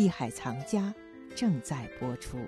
艺海藏家正在播出。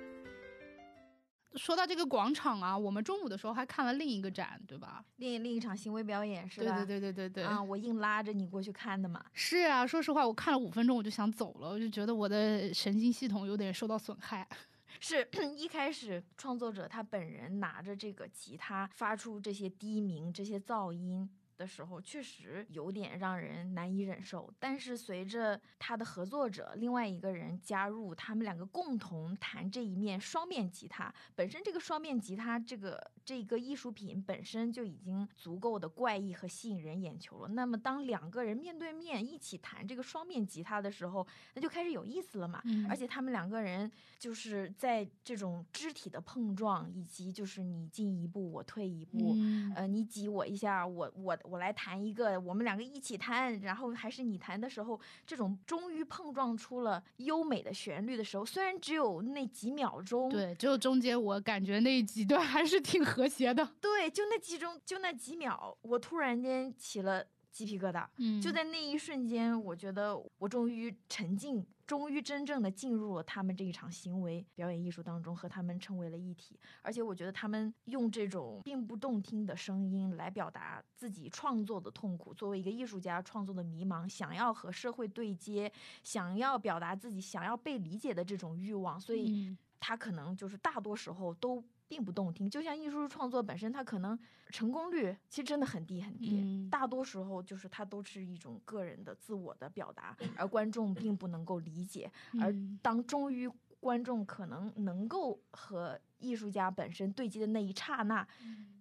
说到这个广场啊，我们中午的时候还看了另一个展，对吧？另另一场行为表演是吧？对对对对对对。啊，我硬拉着你过去看的嘛。是啊，说实话，我看了五分钟我就想走了，我就觉得我的神经系统有点受到损害。是 一开始创作者他本人拿着这个吉他发出这些低鸣、这些噪音。的时候确实有点让人难以忍受，但是随着他的合作者另外一个人加入，他们两个共同弹这一面双面吉他，本身这个双面吉他这个这个艺术品本身就已经足够的怪异和吸引人眼球了。那么当两个人面对面一起弹这个双面吉他的时候，那就开始有意思了嘛。而且他们两个人就是在这种肢体的碰撞，以及就是你进一步我退一步，呃，你挤我一下，我我。我来弹一个，我们两个一起弹，然后还是你弹的时候，这种终于碰撞出了优美的旋律的时候，虽然只有那几秒钟，对，只有中间我感觉那几段还是挺和谐的，对，就那几钟，就那几秒，我突然间起了。鸡皮疙瘩，嗯，就在那一瞬间，我觉得我终于沉浸，终于真正的进入了他们这一场行为表演艺术当中，和他们成为了一体。而且我觉得他们用这种并不动听的声音来表达自己创作的痛苦，作为一个艺术家创作的迷茫，想要和社会对接，想要表达自己想要被理解的这种欲望，所以他可能就是大多时候都。并不动听，就像艺术创作本身，它可能成功率其实真的很低很低，大多时候就是它都是一种个人的自我的表达，而观众并不能够理解。而当终于观众可能能够和艺术家本身对接的那一刹那，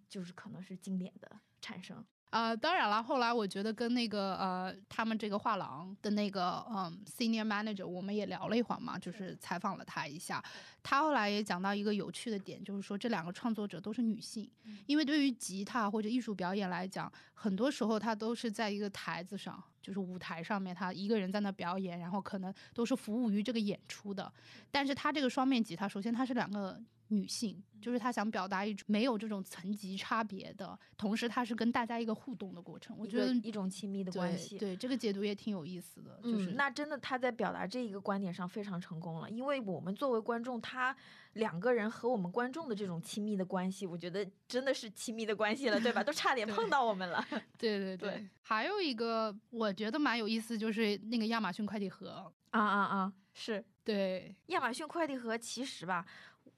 就是可能是经典的产生。啊，当然了，后来我觉得跟那个呃，他们这个画廊的那个嗯，senior manager，我们也聊了一会儿嘛，就是采访了他一下。他后来也讲到一个有趣的点，就是说这两个创作者都是女性，因为对于吉他或者艺术表演来讲，很多时候他都是在一个台子上，就是舞台上面，他一个人在那表演，然后可能都是服务于这个演出的。但是他这个双面吉他，首先它是两个。女性就是她想表达一种没有这种层级差别的，同时她是跟大家一个互动的过程。我觉得一种亲密的关系，对这个解读也挺有意思的。就是那真的她在表达这一个观点上非常成功了，因为我们作为观众，她两个人和我们观众的这种亲密的关系，我觉得真的是亲密的关系了，对吧？都 差点碰到我们了。对对对，还有一个我觉得蛮有意思，就是那个亚马逊快递盒啊啊啊，是对亚马逊快递盒，其实吧。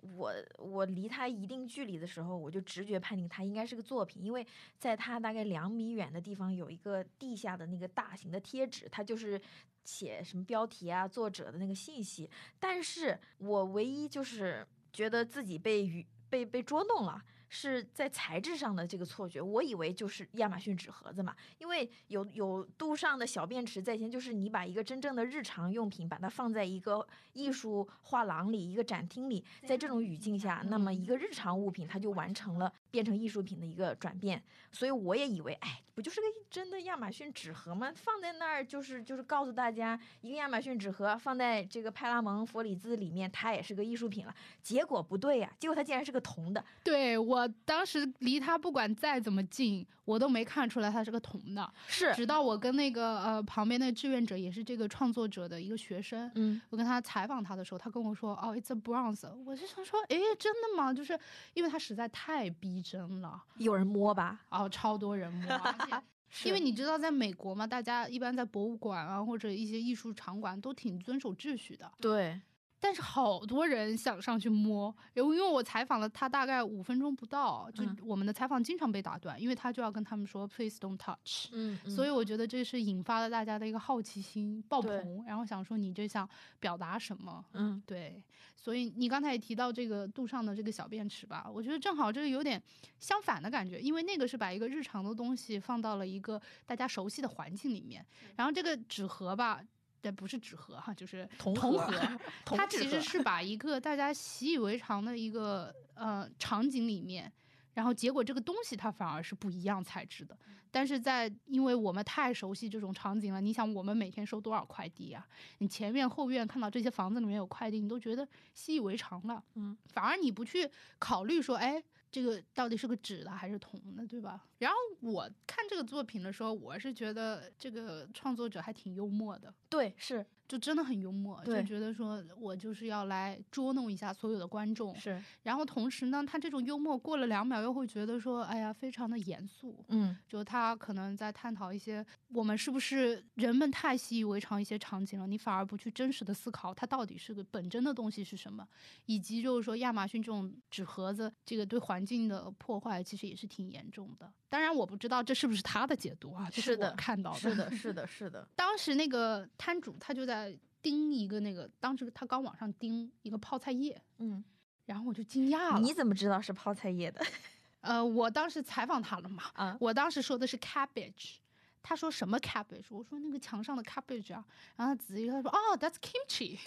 我我离他一定距离的时候，我就直觉判定他应该是个作品，因为在他大概两米远的地方有一个地下的那个大型的贴纸，他就是写什么标题啊、作者的那个信息。但是我唯一就是觉得自己被被被捉弄了。是在材质上的这个错觉，我以为就是亚马逊纸盒子嘛，因为有有杜尚的小便池在先，就是你把一个真正的日常用品，把它放在一个艺术画廊里、一个展厅里，在这种语境下，那么一个日常物品它就完成了变成艺术品的一个转变，所以我也以为，哎，不就是个真的亚马逊纸盒吗？放在那儿就是就是告诉大家，一个亚马逊纸盒放在这个派拉蒙佛里兹里面，它也是个艺术品了。结果不对呀，结果它竟然是个铜的。对我。当时离他不管再怎么近，我都没看出来他是个铜的。是，直到我跟那个呃旁边那个志愿者，也是这个创作者的一个学生，嗯，我跟他采访他的时候，他跟我说，哦，it's a bronze。我就想说，哎，真的吗？就是因为他实在太逼真了，有人摸吧？哦，超多人摸。因为你知道，在美国嘛，大家一般在博物馆啊或者一些艺术场馆都挺遵守秩序的。对。但是好多人想上去摸，因为因为我采访了他大概五分钟不到，就我们的采访经常被打断，因为他就要跟他们说 please don't touch，嗯，所以我觉得这是引发了大家的一个好奇心爆棚，然后想说你这想表达什么，嗯，对，所以你刚才也提到这个杜尚的这个小便池吧，我觉得正好这个有点相反的感觉，因为那个是把一个日常的东西放到了一个大家熟悉的环境里面，然后这个纸盒吧。这不是纸盒哈，就是铜盒。它其实是把一个大家习以为常的一个呃场景里面。然后结果这个东西它反而是不一样材质的，但是在因为我们太熟悉这种场景了，你想我们每天收多少快递啊？你前院后院看到这些房子里面有快递，你都觉得习以为常了，嗯，反而你不去考虑说，哎，这个到底是个纸的还是铜的，对吧？然后我看这个作品的时候，我是觉得这个创作者还挺幽默的，对，是。就真的很幽默，就觉得说我就是要来捉弄一下所有的观众。是，然后同时呢，他这种幽默过了两秒又会觉得说，哎呀，非常的严肃。嗯就他可能在探讨一些我们是不是人们太习以为常一些场景了，你反而不去真实的思考它到底是个本真的东西是什么，以及就是说亚马逊这种纸盒子这个对环境的破坏其实也是挺严重的。当然我不知道这是不是他的解读啊，这是的看到的。是的，是的，是的，当时那个摊主他就在盯一个那个，当时他刚往上钉一个泡菜叶，嗯，然后我就惊讶了。你怎么知道是泡菜叶的？呃，我当时采访他了嘛，啊，我当时说的是 cabbage，他说什么 cabbage？我说那个墙上的 cabbage 啊，然后他仔细他说哦，that's kimchi，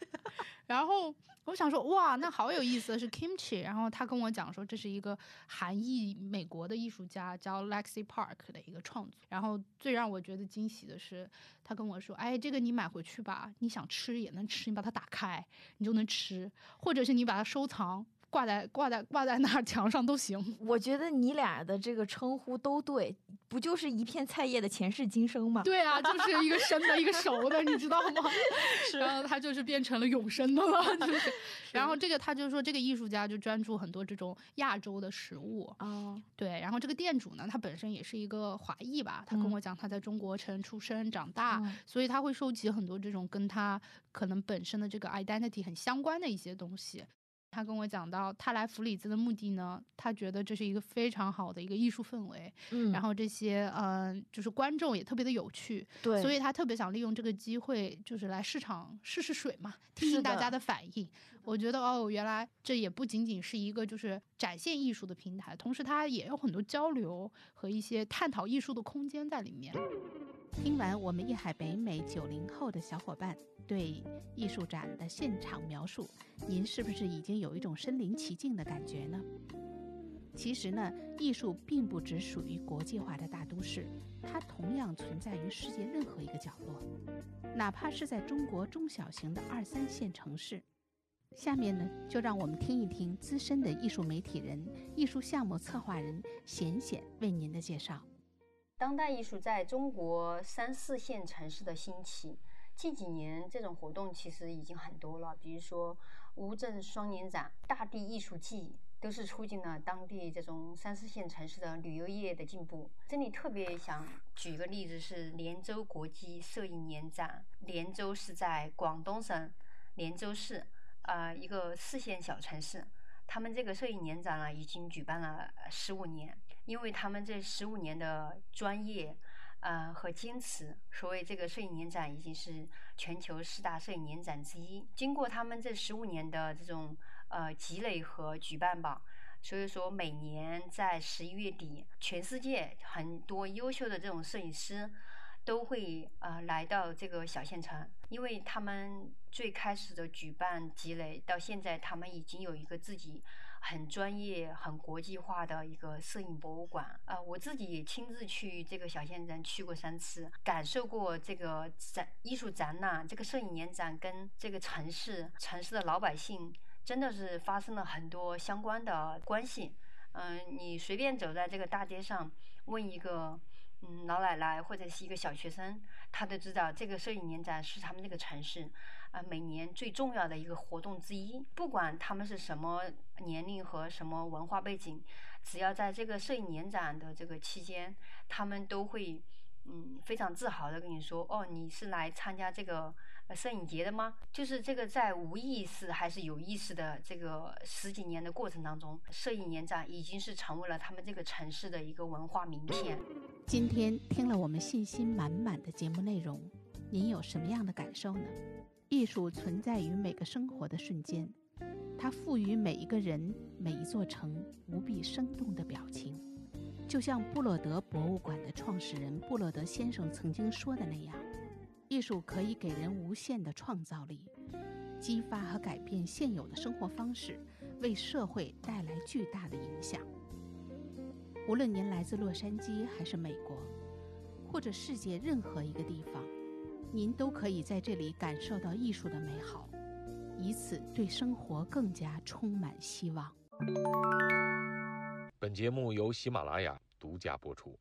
然后我想说哇，那好有意思，是 kimchi。然后他跟我讲说这是一个韩裔美国的艺术家叫 Lexi Park 的一个创作。然后最让我觉得惊喜的是，他跟我说，哎，这个你买回去吧，你想吃也能吃，你把它打开你就能吃，或者是你把它收藏。挂在挂在挂在那儿墙上都行，我觉得你俩的这个称呼都对，不就是一片菜叶的前世今生吗？对啊，就是一个生的，一个熟的，你知道吗？然后他就是变成了永生的了，就是。然后这个他就说，这个艺术家就专注很多这种亚洲的食物，哦，对。然后这个店主呢，他本身也是一个华裔吧，他跟嗯我讲他在中国城出生长大，嗯所以他会收集很多这种跟他可能本身的这个 identity 很相关的一些东西。他跟我讲到，他来弗里兹的目的呢，他觉得这是一个非常好的一个艺术氛围，嗯，然后这些嗯、呃就是观众也特别的有趣，对，所以他特别想利用这个机会，就是来市场试试水嘛，听听大家的反应。我觉得哦，原来这也不仅仅是一个就是展现艺术的平台，同时它也有很多交流和一些探讨艺术的空间在里面。听完我们艺海北美九零后的小伙伴对艺术展的现场描述，您是不是已经有一种身临其境的感觉呢？其实呢，艺术并不只属于国际化的大都市，它同样存在于世界任何一个角落，哪怕是在中国中小型的二三线城市。下面呢，就让我们听一听资深的艺术媒体人、艺术项目策划人贤贤为您的介绍。当代艺术在中国三四线城市的兴起，近几年这种活动其实已经很多了，比如说乌镇双年展、大地艺术季，都是促进了当地这种三四线城市的旅游业的进步。这里特别想举一个例子是连州国际摄影年展，连州是在广东省连州市，呃，一个四线小城市。他们这个摄影年展呢，已经举办了十五年，因为他们这十五年的专业，呃和坚持，所以这个摄影年展已经是全球四大摄影年展之一。经过他们这十五年的这种呃积累和举办吧，所以说每年在十一月底，全世界很多优秀的这种摄影师。都会呃来到这个小县城，因为他们最开始的举办积累到现在，他们已经有一个自己很专业、很国际化的一个摄影博物馆。呃，我自己也亲自去这个小县城去过三次，感受过这个展艺术展览、这个摄影年展跟这个城市、城市的老百姓真的是发生了很多相关的关系。嗯、你随便走在这个大街上，问一个。嗯，老奶奶或者是一个小学生，他都知道这个摄影年展是他们这个城市啊、每年最重要的一个活动之一。不管他们是什么年龄和什么文化背景，只要在这个摄影年展的这个期间，他们都会嗯非常自豪的跟你说：“哦，你是来参加这个。”摄影节的吗？就是这个在无意识还是有意识的这个十几年的过程当中，摄影年展已经是成为了他们这个城市的一个文化名片。今天听了我们信心满满的节目内容，您有什么样的感受呢？艺术存在于每个生活的瞬间，它赋予每一个人、每一座城无比生动的表情。就像布洛德博物馆的创始人布洛德先生曾经说的那样，艺术可以给人无限的创造力，激发和改变现有的生活方式，为社会带来巨大的影响。无论您来自洛杉矶还是美国，或者世界任何一个地方，您都可以在这里感受到艺术的美好，以此对生活更加充满希望。本节目由喜马拉雅独家播出。